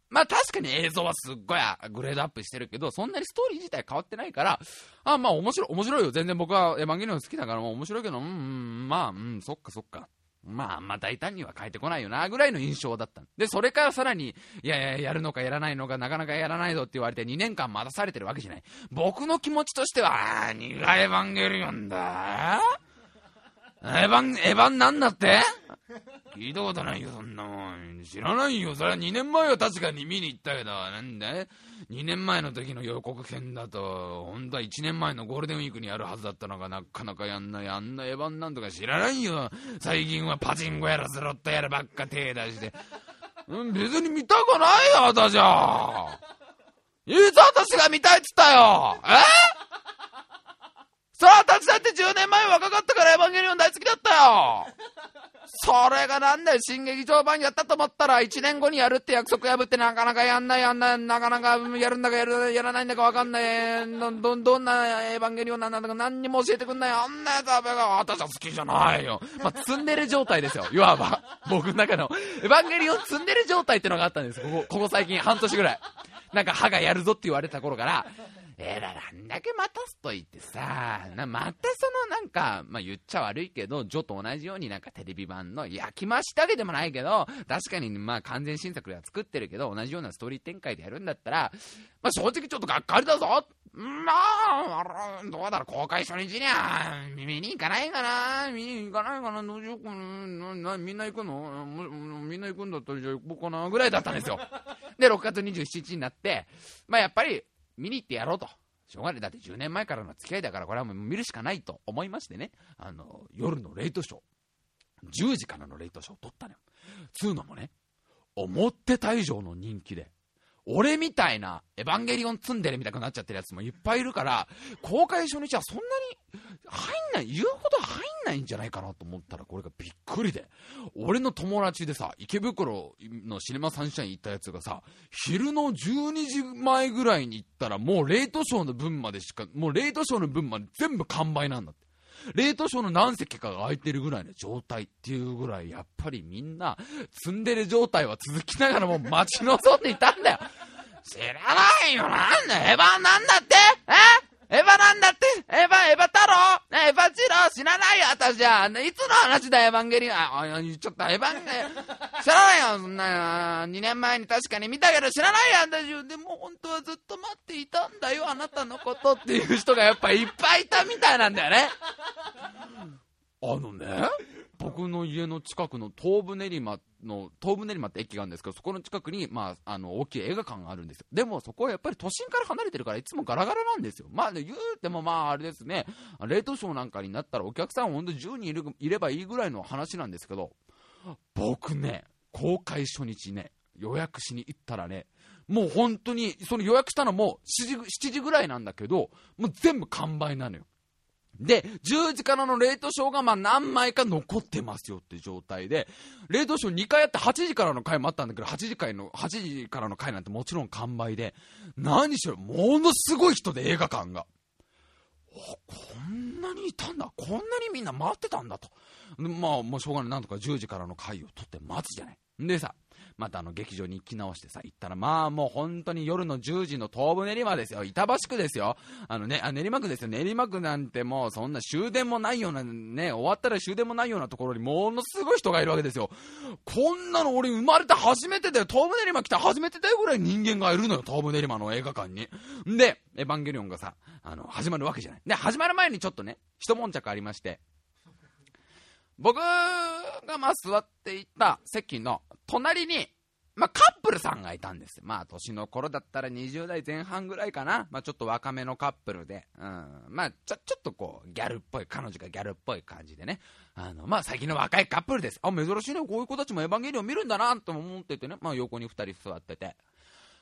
まあ確かに映像はすっごいグレードアップしてるけど、そんなにストーリー自体変わってないから、あまあ面白い、面白いよ。全然僕はエヴァンゲリオン好きだから面白いけど、うん、うん、まあ、うん、そっかそっか。まあ、まあ大胆には変えてこないよな、ぐらいの印象だった。で、それからさらに、いやいや、やるのかやらないのか、なかなかやらないぞって言われて2年間待たされてるわけじゃない。僕の気持ちとしては、何がエヴァンゲリオンだエヴァン、エヴァンなんだって？聞いたことないよ、そんなもん。知らないよ。それは2年前は確かに見に行ったけど、なんだ ?2 年前の時の予告編だと、本当は1年前のゴールデンウィークにやるはずだったのがなかなかやんない。あんなエヴァンなんとか知らないよ。最近はパチンコやらスロットやらばっか手出して。うん、別に見たくないよ、私は。いつ私が見たいっつったよえ？それは私だって10年前若かったからエヴァンゲリオン大好きだったよ [LAUGHS] それがなんだよ、新劇場版やったと思ったら、1年後にやるって約束破ってなかなかやんない、やんない、なかなかやるんだかやるやらないんだかわかんない、ど、どんなエヴァンゲリオンなんだか何にも教えてくんない、あんなやつは私は好きじゃないよ。まあ、ツンデレ状態ですよ、いわば。僕の中の。エヴァンゲリオンツンデレ状態ってのがあったんです、ここ、ここ最近、半年ぐらい。なんか歯がやるぞって言われた頃から、えら、なんだけ待たすと言ってさ、なまたそのなんか、まあ、言っちゃ悪いけど、ジョと同じようになんかテレビ版の焼き増したけでもないけど、確かにまあ完全新作では作ってるけど、同じようなストーリー展開でやるんだったら、まあ、正直ちょっとがっかりだぞまあ、どうだろう、公開初日にゃ、見に行かないかな、見に行かないかな、どうしようかな、みんな行くのみんな行くんだったらじゃあ行こうかな、ぐらいだったんですよ。で、6月27日になって、まあやっぱり、見に行ってやろうと。しょうがない。だって10年前からの付き合いだから、これはもう見るしかないと思いましてね、あの、夜のレイトショー、10時からのレイトショーを撮ったのよ。つうのもね、思ってた以上の人気で、俺みたいな、エヴァンゲリオン積んでるみたいになっちゃってるやつもいっぱいいるから、公開初日はそんなに入んない、言うほど入んないんじゃないかなと思ったら、これがびっくりで。俺の友達でさ、池袋のシネマサンシャイン行ったやつがさ、昼の12時前ぐらいに行ったら、もうレートショーの分までしか、もうレートショーの分まで全部完売なんだって。冷凍ショーの何席かが空いてるぐらいの状態っていうぐらい、やっぱりみんな、ツンデレ状態は続きながらも待ち望んでいたんだよ。知らないよ、なんだ、エヴァなんだって？え？エヴァなんだって？エヴァ、エヴァ太郎？エヴァ二郎知らない？よ、私は。いつの話だ、エヴァンゲリオン。あ、言っちゃった。エヴァンゲ、[LAUGHS] 知らないよ、そんな、2年前に確かに見たけど知らないよ、私。でも本当はずっと待っていたんだよ、あなたのことっていう人がやっぱいっぱいいたみたいなんだよね。[LAUGHS] あのね、僕の家の近くの東武練馬の、東武練馬って駅があるんですけど、そこの近くに、まあ、あの、大きい映画館があるんですよ。でも、そこはやっぱり都心から離れてるから、いつもガラガラなんですよ。まあ、ね、言うても、まあ、あれですね、冷凍ショーなんかになったら、お客さんほんと10人いるいればいいぐらいの話なんですけど、僕ね、公開初日ね、予約しに行ったらね、もう本当に、その予約したのも7時 ,7 時ぐらいなんだけど、もう全部完売なのよ。で、10時からのレートショーがまあ何枚か残ってますよって状態で、レートショー2回やって8時からの回もあったんだけど、8時回の、8時からの回なんてもちろん完売で、何しろものすごい人で映画館が。こんなにいたんだ。こんなにみんな待ってたんだと。まあ、もうしょうがない。なんとか10時からの回を取って待つじゃない。でさ、またあの劇場に行き直してさ、行ったら、まあもう本当に夜の10時の東武練馬ですよ。板橋区ですよ。あのね、あ練馬区ですよ。練馬区なんてもうそんな終電もないようなね、終わったら終電もないようなところにものすごい人がいるわけですよ。こんなの俺生まれて初めてだよ。東武練馬来て初めてだよぐらい人間がいるのよ。東武練馬の映画館に。んで、エヴァンゲリオンがさ、あの、始まるわけじゃない。で、始まる前にちょっとね、一悶着ありまして、僕がまあ座っていた席の隣に、まあ、カップルさんがいたんです。まあ、年の頃だったら20代前半ぐらいかな。まあ、ちょっと若めのカップルで。うん。まあ、ちょ、ちょっとこう、ギャルっぽい、彼女がギャルっぽい感じでね。あの、まあ、最近の若いカップルです。あ、珍しいね。こういう子たちもエヴァンゲリオン見るんだな、と思っててね。まあ、横に2人座ってて。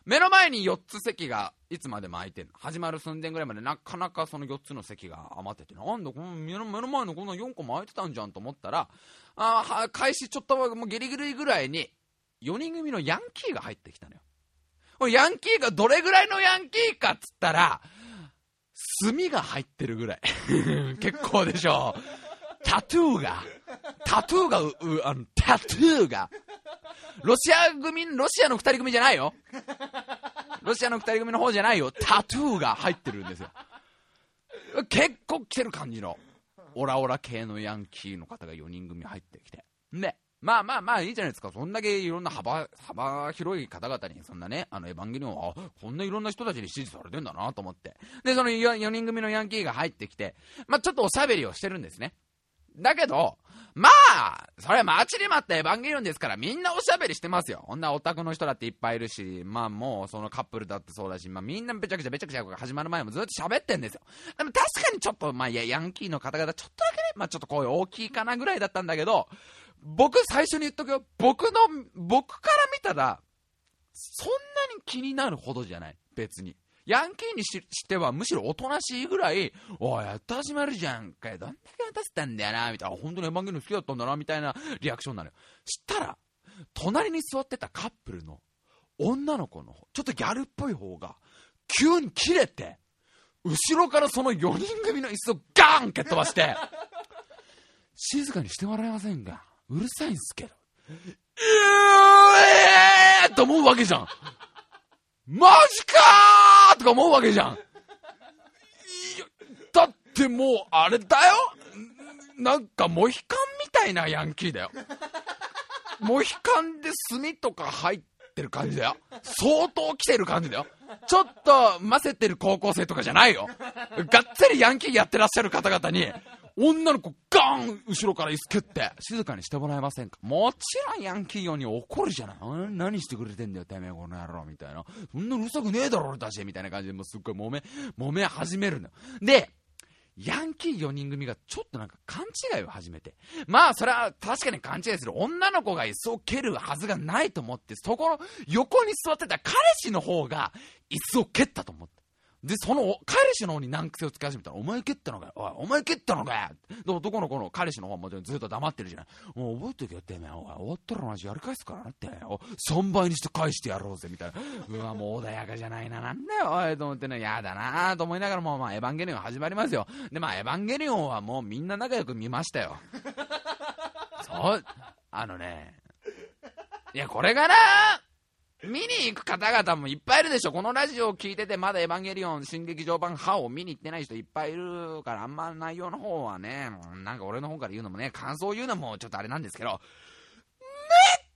目の前に4つ席がいつまでも空いてる始まる寸前ぐらいまでなかなかその4つの席が余っててなんだこの目の前のこの4個も空いてたんじゃんと思ったらあ開始ちょっともうギリギリぐらいに4人組のヤンキーが入ってきたのよヤンキーがどれぐらいのヤンキーかっつったら炭が入ってるぐらい [LAUGHS] 結構でしょうタトゥーがタトゥーがうあのタトゥーがロシア組、ロシアの二人組じゃないよ。ロシアの二人組の方じゃないよ。タトゥーが入ってるんですよ。結構来てる感じの、オラオラ系のヤンキーの方が4人組入ってきて。で、まあまあまあいいじゃないですか。そんだけいろんな幅、幅広い方々に、そんなね、あの、エヴァンゲリオンは、こんないろんな人たちに支持されてんだなと思って。で、その 4, 人組のヤンキーが入ってきて、まあちょっとおしゃべりをしてるんですね。だけど、まあ、それは待ちに待ったエヴァンゲリオンですから、みんなおしゃべりしてますよ。こんなオタクの人だっていっぱいいるし、まあもうそのカップルだってそうだし、まあみんなべちゃくちゃべちゃくちゃ始まる前もずっと喋ってんですよ。でも確かにちょっと、まあヤンキーの方々ちょっとだけね、まあちょっとこういう大きいかなぐらいだったんだけど、僕最初に言っとくよ。僕の、僕から見たら、そんなに気になるほどじゃない。別に。ヤンキーにしてはむしろおとなしいぐらい、おい、やっと始まるじゃんかよ。どんだけ待たせたんだよな、みたいな。本当にエヴァンゲリオン好きだったんだな、みたいなリアクションになのよ。したら、隣に座ってたカップルの女の子の、ちょっとギャルっぽい方が、急に切れて、後ろからその4人組の椅子をガーン蹴っ飛ばして、静かにしてもらえませんか？うるさいんすけど。うえーと思うわけじゃん。マジかーとか思うわけじゃん。だってもう、あれだよなんかモヒカンみたいなヤンキーだよ。モヒカンで炭とか入ってる感じだよ。相当来てる感じだよ。ちょっと混ぜてる高校生とかじゃないよ。がっつりヤンキーやってらっしゃる方々に、女の子ガーン後ろから椅子蹴って静かにしてもらえませんか？もちろんヤンキー用に怒るじゃない何してくれてんだよてめえこの野郎みたいなそんなうるさくねえだろ俺たちみたいな感じでもうすっごい揉め揉め始めるのでヤンキー4人組がちょっとなんか勘違いを始めて。まあ、それは確かに勘違いする。女の子が椅子を蹴るはずがないと思って、そこの横に座ってた彼氏の方が椅子を蹴ったと思って。で、その彼氏の方に難癖をつけ始めたら、お前蹴ったのかよ、おい、お前蹴ったのかよで、男の子の彼氏の方もずっと黙ってるじゃない。もう覚えておけよ、てめえ、おい、終わったらマジやり返すからなって、お3倍にして返してやろうぜ、みたいな。うわ、もう穏やかじゃないな、なんだよ、おい、と思ってね、やだなと思いながらも、まあ、エヴァンゲリオン始まりますよ。で、まあ、エヴァンゲリオンはもうみんな仲良く見ましたよ。そう、あのね、いや、これがな見に行く方々もいっぱいいるでしょ。このラジオを聞いてて、まだエヴァンゲリオン新劇場版ハを見に行ってない人いっぱいいるから、あんま内容の方はね、なんか俺の方から言うのもね、感想を言うのもちょっとあれなんですけど、めっ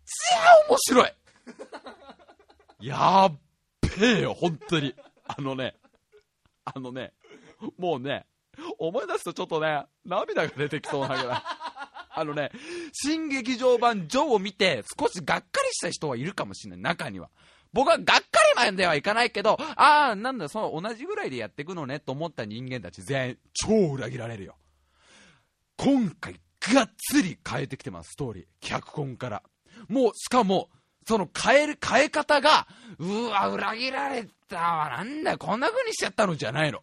ちゃ面白いやっべえよ、本当に。あのね、あのね、もうね、思い出すとちょっとね、涙が出てきそうなぐらい。[LAUGHS] あのね、新劇場版ジョーを見て、少しがっかりした人はいるかもしれない、中には。僕はがっかりまではいかないけど、ああ、なんだ、その同じぐらいでやっていくのねと思った人間たち全員、超裏切られるよ。今回、がっつり変えてきてます、ストーリー。脚本から。もう、しかも、その変える、変え方が、うわ、裏切られたわ、なんだよ、こんな風にしちゃったの？じゃないの。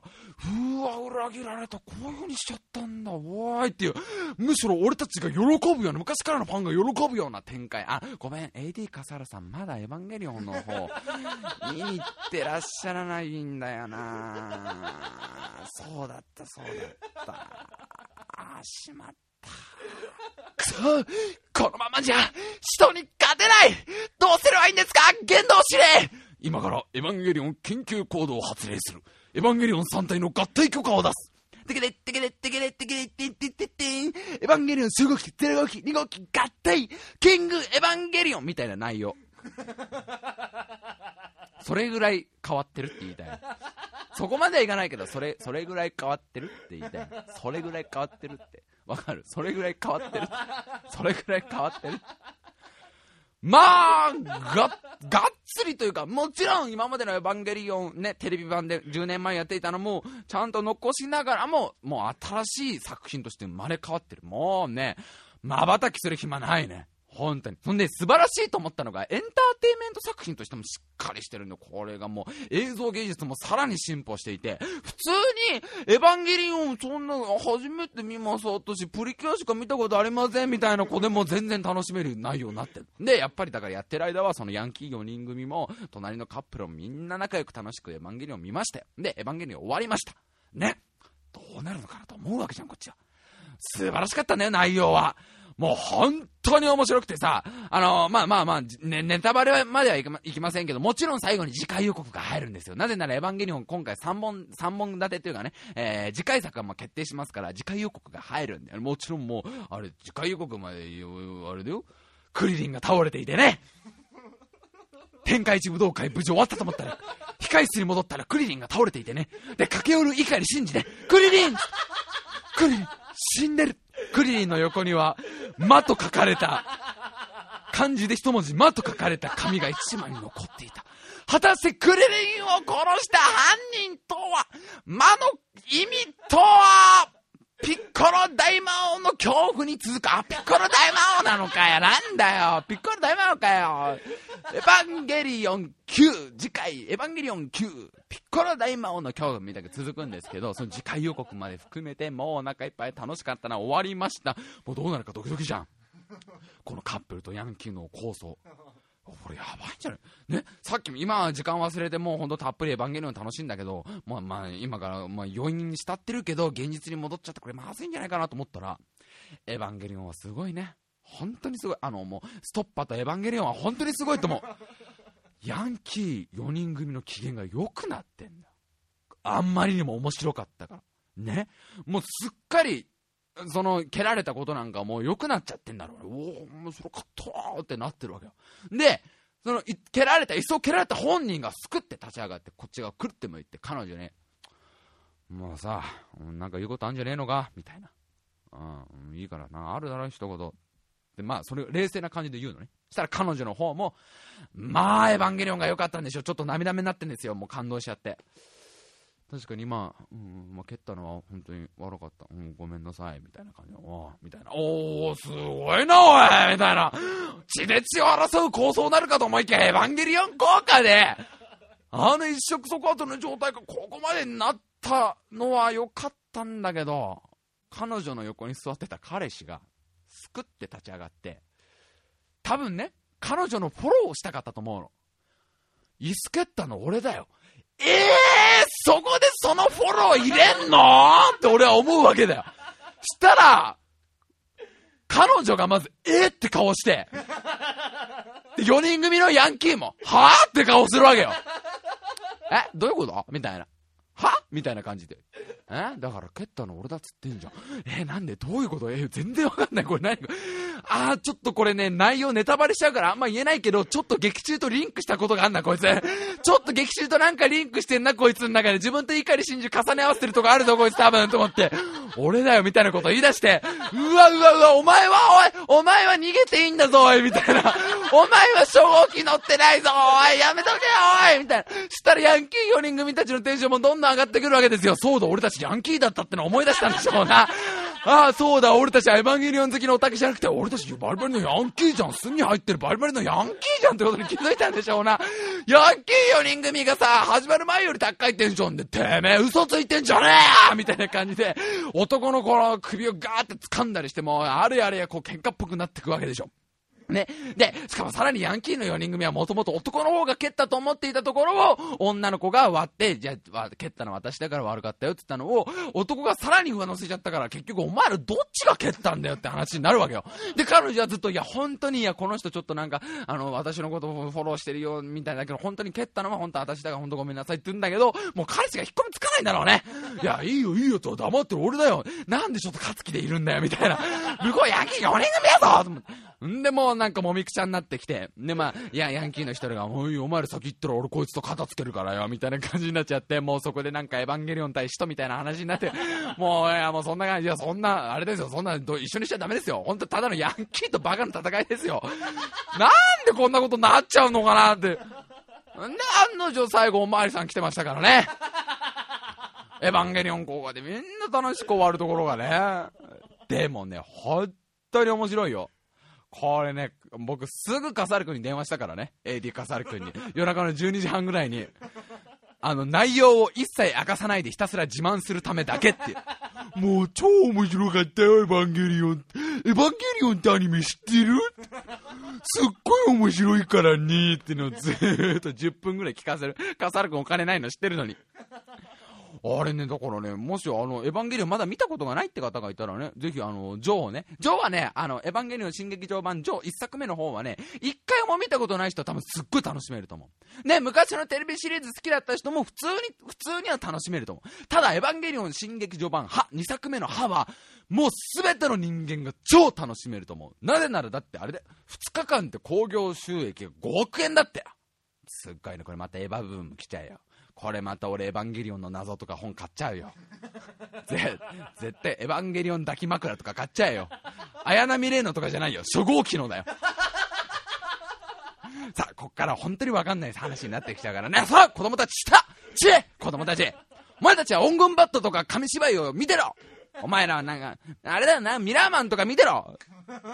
うわ、裏切られた、こういう風にしちゃったんだ、おーいっていう、むしろ俺たちが喜ぶような、昔からのファンが喜ぶような展開。あ、ごめん、AD 笠原さん、まだエヴァンゲリオンの方、[LAUGHS] 見に行ってらっしゃらないんだよなそうだった、そうだった。あ、しまった。くそこのままじゃ、人に勝てないどうすればいいんですか？言動指令今からエヴァンゲリオン緊急行動を発令する。エヴァンゲリオン3体の合体許可を出す。てけれってけれってけれってけれってってってってエヴァンゲリオン数号機、0号機、2号機、合体キングエヴァンゲリオンみたいな内容。[LAUGHS] それぐらい変わってるって言いたい。そこまではいかないけど、それ、それぐらい変わってるって言いたい。それぐらい変わってるって。わかる？それぐらい変わってる？それぐらい変わってる？まあ、が、がっつりというか、もちろん今までのエヴァンゲリオンね、テレビ版で10年前やっていたのも、ちゃんと残しながらも、もう新しい作品として生まれ変わってる。もうね、瞬きする暇ないね。本当に。そんで、素晴らしいと思ったのが、エンターテインメント作品としてもしっかりしてるの。これがもう、映像芸術もさらに進歩していて、普通に、エヴァンゲリオン、そんな、初めて見ます、私、プリキュアしか見たことありません、みたいな子でも全然楽しめる内容になってる。で、やっぱりだからやってる間は、そのヤンキー4人組も、隣のカップルもみんな仲良く楽しくエヴァンゲリオン見ましたよ。で、エヴァンゲリオン終わりました。ね。どうなるのかなと思うわけじゃん、こっちは。素晴らしかったね、内容は。もう本当に面白くてさ、あのー、まあまあまあ、ね、ネタバレまではいきまいきませんけど、もちろん最後に次回予告が入るんですよ。なぜならエヴァンゲリオン今回3本、3本立てというかね、えー、次回作はまあ決定しますから、次回予告が入るんで、もちろんもう、あれ、次回予告まで、あれだよ、クリリンが倒れていてね。天下一武道会無事終わったと思ったら、控室に戻ったらクリリンが倒れていてね。で、駆け寄る碇シンジで、クリリンクリリン死んでるクリリンの横には、魔と書かれた、漢字で一文字、魔と書かれた紙が一枚残っていた。果たしてクリリンを殺した犯人とは、魔の意味とは、ピッコロ大魔王の恐怖に続く、あ、ピッコロ大魔王なのかよ。なんだよ。ピッコロ大魔王かよ。エヴァンゲリオン9、次回、エヴァンゲリオン9、ピッコロ大魔王の恐怖みたいな続くんですけど、その次回予告まで含めて、もうお腹いっぱい楽しかったな、終わりました。もうどうなるかドキドキじゃん。このカップルとヤンキーの構想。これやばいんじゃない？ね、さっきも今時間忘れてもうほんとたっぷりエヴァンゲリオン楽しいんだけど、まあまあ今からまあ余韻に浸ってるけど現実に戻っちゃってこれまずいんじゃないかなと思ったら、エヴァンゲリオンはすごいね。本当にすごい。あのもう、ストッパーとエヴァンゲリオンは本当にすごいと思う。ヤンキー4人組の機嫌が良くなってんだ。あんまりにも面白かったから。ね？もうすっかりその、蹴られたことなんかもう良くなっちゃってんだろうね。おお、面白かったーってなってるわけよ。で、その、蹴られた、いっそ蹴られた本人がすくって立ち上がって、こっちがくるって向いて、彼女ね、もうさ、なんか言うことあんじゃねえのかみたいな。うん、いいからな、あるだろ、一言。で、まあ、それ、冷静な感じで言うのね。そしたら彼女の方も、まあ、エヴァンゲリオンが良かったんでしょ。ちょっと涙目になってんですよ。もう感動しちゃって。確かにまあ、うん、まあ、蹴ったのは本当に悪かった。うん、ごめんなさい、みたいな感じで、おみたいな。おー、すごいな、おいみたいな。血で血を争う構想なるかと思いきや、エヴァンゲリオン効果で、あの一触即発の状態がここまでになったのは良かったんだけど、彼女の横に座ってた彼氏が、すくって立ち上がって、多分ね、彼女のフォローをしたかったと思うの。椅子蹴ったの俺だよ。ええー、そこでそのフォロー入れんの？って俺は思うわけだよ。したら、彼女がまず、えー、って顔して、で、4人組のヤンキーも、はぁって顔するわけよ。え、どういうこと？みたいな。は？みたいな感じで。え？だから蹴ったの俺だっつってんじゃん。えなんで？どういうこと？え全然わかんない。これ何あー、ちょっとこれね、内容ネタバレしちゃうからあんま言えないけど、ちょっと劇中とリンクしたことがあんな、こいつ。ちょっと劇中となんかリンクしてんな、こいつの中で。自分と怒り真珠重ね合わせてるとこあるぞ、こいつ多分、と思って。俺だよ、みたいなこと言い出して、うわうわうわ、お前は、おい、お前は逃げていいんだぞ、おい、みたいな。お前は初号機乗ってないぞ、おい、やめとけよ、おい、みたいな。したらヤンキー4人組たちのテンションもどんどん上がってくるわけですよ。そうだ、俺たちヤンキーだったっての思い出したんでしょうな。[LAUGHS] ああ、そうだ、俺たちエヴァンゲリオン好きのオタクじゃなくて、俺たちバリバリのヤンキーじゃん。隅入ってるバリバリのヤンキーじゃんってことに気づいたんでしょうな。ヤンキー4人組がさ、始まる前より高いテンションで、てめえ嘘ついてんじゃねえみたいな感じで、男の子の首をガーって掴んだりしても、あれやれやこう喧嘩っぽくなってくわけでしょ。ね。で、しかもさらにヤンキーの4人組はもともと男の方が蹴ったと思っていたところを、女の子が割って、じゃあ、蹴ったのは私だから悪かったよって言ったのを、男がさらに上乗せちゃったから、結局お前らどっちが蹴ったんだよって話になるわけよ。で、彼女はずっと、いや、本当に、いや、この人ちょっとなんか、あの、私のことをフォローしてるよ、みたいだけど、本当に蹴ったのは本当私だから本当ごめんなさいって言うんだけど、もう彼氏が引っ込みつかないんだろうね。いや、いいよ、いいよと黙ってる俺だよ。なんでちょっと勝つ気でいるんだよ、みたいな。向こうヤンキー4人組やぞと思って。んでもうなんかもみくちゃになってきて、でまあ、いや、ヤンキーの一人が、おい、お前ら先行ったら俺こいつと肩つけるからよ、みたいな感じになっちゃって、もうそこでなんかエヴァンゲリオン対使徒みたいな話になって、[LAUGHS] もう、いや、もうそんな感じ、いや、そんな、あれですよ、そんな、一緒にしちゃダメですよ。ほんとただのヤンキーとバカの戦いですよ。なんでこんなことになっちゃうのかなって。んで、案の定最後おまわりさん来てましたからね。エヴァンゲリオン効果でみんな楽しく終わるところがね。でもね、本当に面白いよ。これね、僕すぐカサル君に電話したからね。AD カサル君に。夜中の12時半ぐらいに。あの、内容を一切明かさないでひたすら自慢するためだけって。もう超面白かったよ、エヴァンゲリオン。エヴァンゲリオンってアニメ知ってる？すっごい面白いからねってのをずーっと10分ぐらい聞かせる。カサル君お金ないの知ってるのに。あれね、だからね、もしあの、エヴァンゲリオンまだ見たことがないって方がいたらね、ぜひあの、ジョーをね、ジョーはね、あの、エヴァンゲリオン新劇場版ジョー1作目の方はね、一回も見たことない人は多分すっごい楽しめると思う。ね、昔のテレビシリーズ好きだった人も普通に、普通には楽しめると思う。ただ、エヴァンゲリオン新劇場版は、2作目の歯は、もう全ての人間が超楽しめると思う。なぜならだってあれで、2日間って興行収益が5億円だってすっごいね、これまたエヴァブーム来ちゃうよ。これまた俺エヴァンゲリオンの謎とか本買っちゃうよ。[LAUGHS] ぜ、絶対エヴァンゲリオン抱き枕とか買っちゃえよ。綾波レイのとかじゃないよ。初号機のだよ。[LAUGHS] さあ、こっから本当にわかんない話になってきたからね。さあ、子供たち、したち子供たちお前たちは音源バットとか紙芝居を見てろお前らはなんか、あれだよな、ミラーマンとか見てろ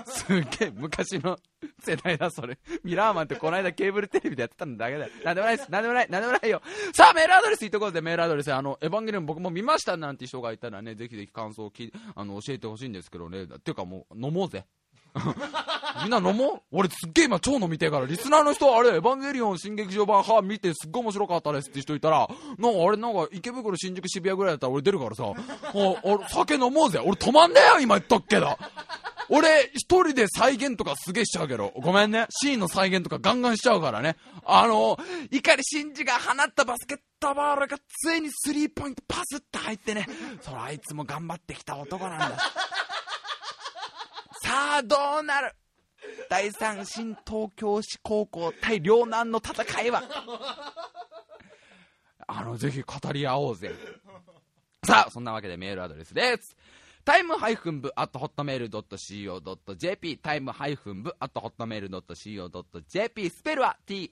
すっげえ昔の世代だ、それ。ミラーマンってこの間ケーブルテレビでやってたんだけだよ。なんでもないです。なんでもない。なんでもないよ。さあ、メールアドレス言っとこうぜ、メールアドレス。あの、エヴァンゲリオン僕も見ましたなんて人がいたらね、ぜひぜひ感想をきあの教えてほしいんですけどね。っていうかもう、飲もうぜ。[LAUGHS] みんな飲もう？俺すっげえ今超飲みてえから、リスナーの人、あれ、エヴァンゲリオン新劇場版は見てすっごい面白かったですって人いたら、なんかあれなんか池袋、新宿、渋谷ぐらいだったら俺出るからさ、あ、酒飲もうぜ。俺止まんねえよ、今言っとくけど。俺、一人で再現とかすげえしちゃうけど、ごめんね。シーンの再現とかガンガンしちゃうからね。あの、碇シンジが放ったバスケットボールがついにスリーポイントパスって入ってね。そらあいつも頑張ってきた男なんだ。さあ、どうなる？第3新東京市高校対両南の戦いは？あの、ぜひ語り合おうぜ。さあ、そんなわけでメールアドレスです。タイムハイフン部アットホットメールドット CO.jp タイムハイフン部アットホットメールドット CO.jp スペルは time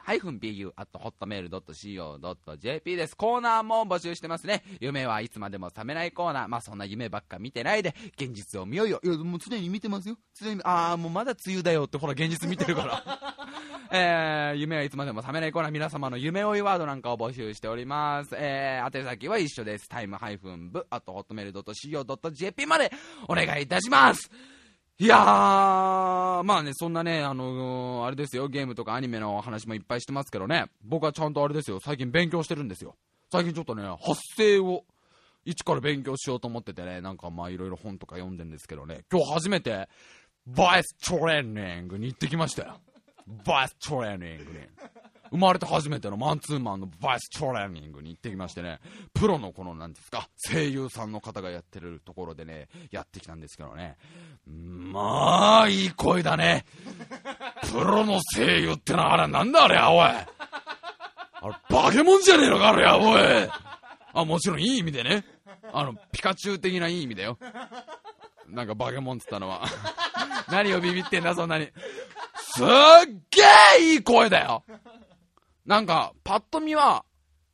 ハイフン bu アットホットメールドット CO.jp です。コーナーも募集してますね。夢はいつまでも覚めないコーナー。まあそんな夢ばっか見てないで、現実を見ようよ。いや、もう常に見てますよ。常に、ああ、もうまだ梅雨だよってほら現実見てるから。[LAUGHS] えー、夢はいつまでも覚めないコーナー、皆様の夢追いワードなんかを募集しております。えー、宛先は一緒です。タイムハイフン部、あとホットメールドット CO.jp までお願いいたしますいやー、まあね、そんなね、あのー、あれですよ、ゲームとかアニメの話もいっぱいしてますけどね、僕はちゃんとあれですよ、最近勉強してるんですよ。最近ちょっとね、発声を、一から勉強しようと思っててね、なんかまあいろいろ本とか読んでんですけどね、今日初めて、バイストレーニングに行ってきましたよ。バイストレーニングに。生まれて初めてのマンツーマンのバイストレーニングに行ってきましてね、プロのこの、なんですか、声優さんの方がやってるところでね、やってきたんですけどね、まあ、いい声だね。プロの声優ってのはあれなんだあれや、おい。あれ、化け物じゃねえのか、あれや、おい。あ、もちろんいい意味でね。あの、ピカチュウ的ないい意味だよ。なんか化け物っつったのは。何をビビってんだ、そんなに。すっげえいい声だよなんか、パッと見は、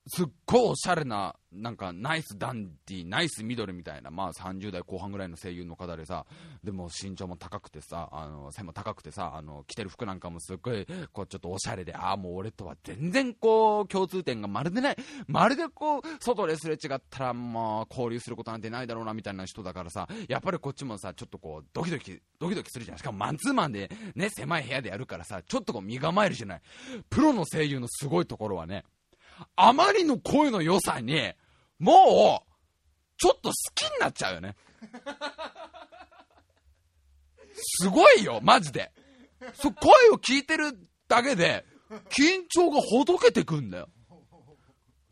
すっごいおしゃれななんかナイスダンディ、ナイスミドルみたいな、まあ30代後半ぐらいの声優の方でさ、でも身長も高くてさ、あの背も高くてさ、あの着てる服なんかもすっごいこうちょっとおしゃれで、ああ、もう俺とは全然こう共通点がまるでない、まるでこう外ですれ違ったら、まあ交流することなんてないだろうなみたいな人だからさ、やっぱりこっちもさ、ちょっとこうドキドキ、ドキドキするじゃん。しかもマンツーマンでね、狭い部屋でやるからさ、ちょっとこう身構えるじゃない。プロの声優のすごいところはね、あまりの声の良さに、もう、ちょっと好きになっちゃうよね。すごいよ、マジで。そ声を聞いてるだけで、緊張がほどけてくんだよ。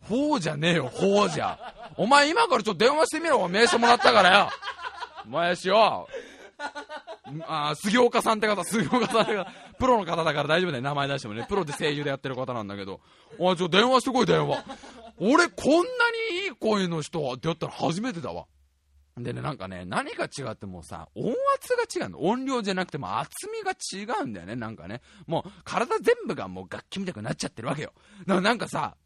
ほうじゃねえよ、ほうじゃ。お前今からちょっと電話してみろ、名刺もらったからよ。お前しよ。あ杉岡さんって方、杉岡さんって方、プロの方だから大丈夫だよ、名前出してもね。プロで声優でやってる方なんだけど、おい、ちょ、電話してこい、電話。俺、こんなにいい声の人ってやったら初めてだわ。でね、なんかね、何が違ってもさ、音圧が違うの。音量じゃなくても厚みが違うんだよね、なんかね。もう、体全部がもう楽器みたくなっちゃってるわけよ。なんかさ、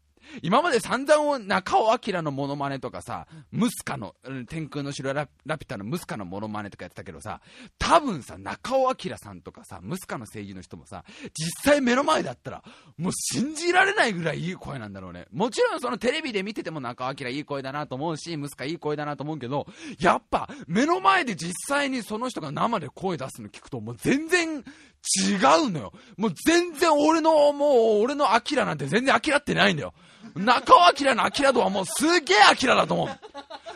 今まで散々中尾明のモノマネとかさ、ムスカの、天空の城ラピュタのムスカのモノマネとかやってたけどさ、多分さ、中尾明さんとかさ、ムスカの声優の人もさ、実際目の前だったら、もう信じられないぐらいいい声なんだろうね。もちろんそのテレビで見てても中尾明いい声だなと思うし、ムスカいい声だなと思うけど、やっぱ目の前で実際にその人が生で声出すの聞くともう全然違うのよ。もう全然俺の、もう俺のアキラなんて全然アキラってないんだよ。中尾明のアキラ度はもうすげえアキラだと思う。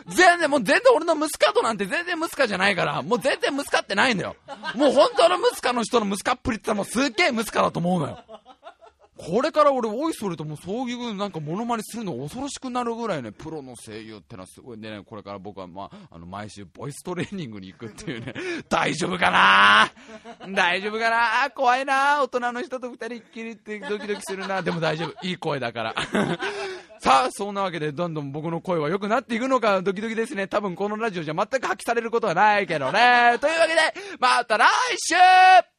全然、もう全然俺のムスカ度なんて全然ムスカじゃないから、もう全然ムスカってないんだよ。もう本当のムスカの人のムスカっぷりって言ったらもうすげえムスカだと思うのよ。これから俺、おいそれともそういうなんかモノマネするの恐ろしくなるぐらいね、プロの声優ってのはすごいね、これから僕はまあ、あの、毎週ボイストレーニングに行くっていうね、[LAUGHS] 大丈夫かな？大丈夫かな？怖いな大人の人と二人っきりってドキドキするなでも大丈夫。いい声だから。[LAUGHS] さあ、そんなわけで、どんどん僕の声は良くなっていくのか、ドキドキですね。多分このラジオじゃ全く発揮されることはないけどね。というわけで、また来週